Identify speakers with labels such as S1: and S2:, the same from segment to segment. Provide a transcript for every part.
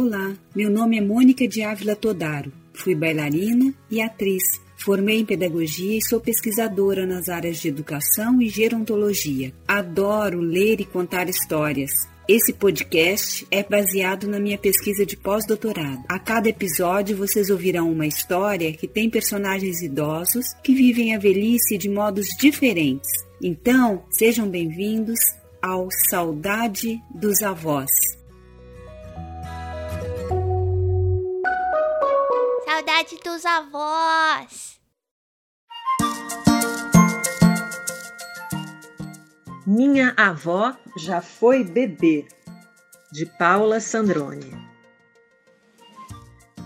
S1: Olá, meu nome é Mônica de Ávila Todaro. Fui bailarina e atriz. Formei em pedagogia e sou pesquisadora nas áreas de educação e gerontologia. Adoro ler e contar histórias. Esse podcast é baseado na minha pesquisa de pós-doutorado. A cada episódio vocês ouvirão uma história que tem personagens idosos que vivem a velhice de modos diferentes. Então, sejam bem-vindos ao Saudade dos Avós.
S2: Saudade dos avós.
S3: Minha avó já foi bebê, de Paula Sandrone.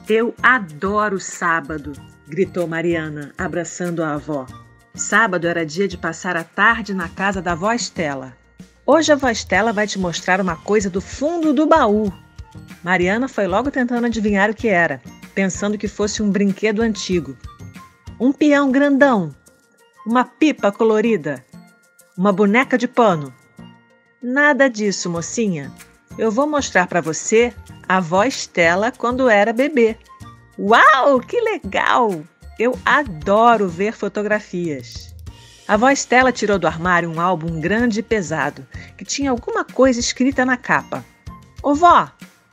S3: Eu adoro sábado, gritou Mariana, abraçando a avó. Sábado era dia de passar a tarde na casa da avó Estela. Hoje a avó Estela vai te mostrar uma coisa do fundo do baú. Mariana foi logo tentando adivinhar o que era pensando que fosse um brinquedo antigo. Um peão grandão, uma pipa colorida, uma boneca de pano. Nada disso, mocinha. Eu vou mostrar para você a avó Estela quando era bebê. Uau, que legal! Eu adoro ver fotografias. A avó Estela tirou do armário um álbum grande e pesado, que tinha alguma coisa escrita na capa. Ô vó,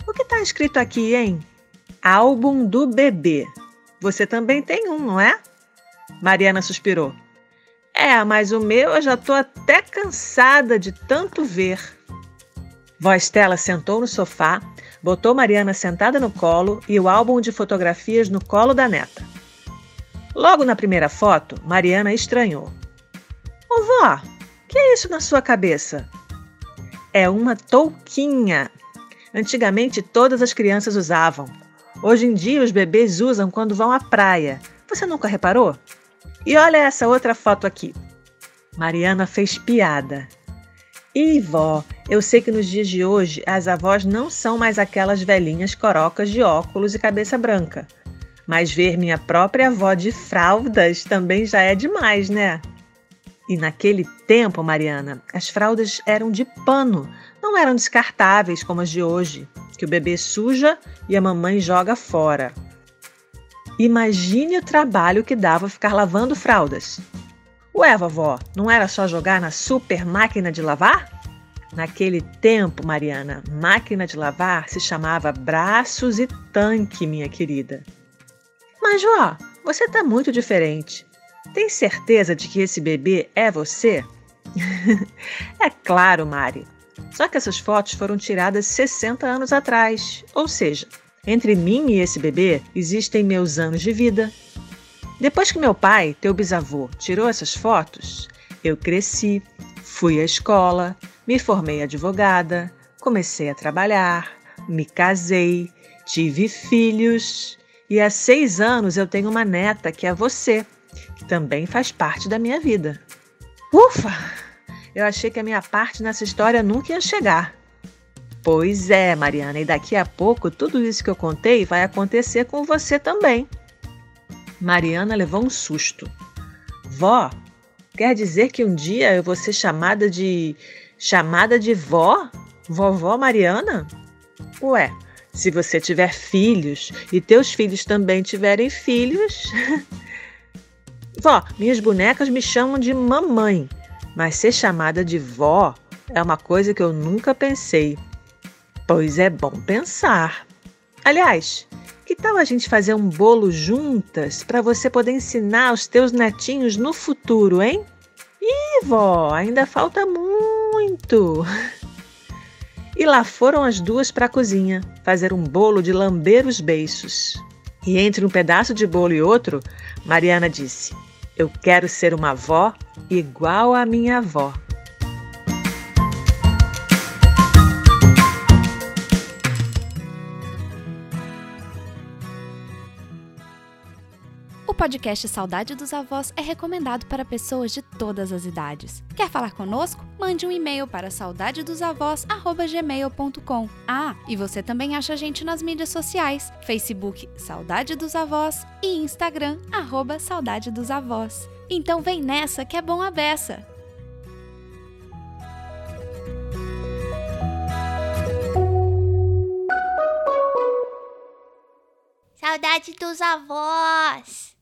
S3: o que está escrito aqui, hein? Álbum do bebê. Você também tem um, não é? Mariana suspirou. É, mas o meu eu já estou até cansada de tanto ver. Vó Estela sentou no sofá, botou Mariana sentada no colo e o álbum de fotografias no colo da neta. Logo na primeira foto, Mariana estranhou. Ô vó, que é isso na sua cabeça? É uma touquinha. Antigamente todas as crianças usavam. Hoje em dia os bebês usam quando vão à praia. Você nunca reparou? E olha essa outra foto aqui. Mariana fez piada. E vó, eu sei que nos dias de hoje as avós não são mais aquelas velhinhas corocas de óculos e cabeça branca. Mas ver minha própria avó de fraldas também já é demais, né? E naquele tempo, Mariana, as fraldas eram de pano, não eram descartáveis como as de hoje que o bebê suja e a mamãe joga fora. Imagine o trabalho que dava ficar lavando fraldas. Ué, vovó, não era só jogar na super máquina de lavar? Naquele tempo, Mariana, máquina de lavar se chamava braços e tanque, minha querida. Mas, vó, você tá muito diferente. Tem certeza de que esse bebê é você? é claro, Mari. Só que essas fotos foram tiradas 60 anos atrás, ou seja, entre mim e esse bebê existem meus anos de vida. Depois que meu pai, teu bisavô, tirou essas fotos, eu cresci, fui à escola, me formei advogada, comecei a trabalhar, me casei, tive filhos e há seis anos eu tenho uma neta que é você, que também faz parte da minha vida. Ufa! Eu achei que a minha parte nessa história nunca ia chegar. Pois é, Mariana, e daqui a pouco tudo isso que eu contei vai acontecer com você também. Mariana levou um susto. Vó, quer dizer que um dia eu vou ser chamada de. chamada de vó? Vovó Mariana? Ué, se você tiver filhos e teus filhos também tiverem filhos. Vó, minhas bonecas me chamam de mamãe mas ser chamada de vó é uma coisa que eu nunca pensei. Pois é bom pensar. Aliás, que tal a gente fazer um bolo juntas para você poder ensinar os teus netinhos no futuro, hein? Ih, vó, ainda falta muito. E lá foram as duas para a cozinha fazer um bolo de lamber os beiços. E entre um pedaço de bolo e outro, Mariana disse: Eu quero ser uma avó igual à minha avó.
S4: Podcast Saudade dos Avós é recomendado para pessoas de todas as idades. Quer falar conosco? Mande um e-mail para saudadedosavós@gmail.com. Ah, e você também acha a gente nas mídias sociais: Facebook Saudade dos Avós e Instagram arroba Saudade dos Avós. Então vem nessa que é bom a beça.
S2: Saudade dos avós.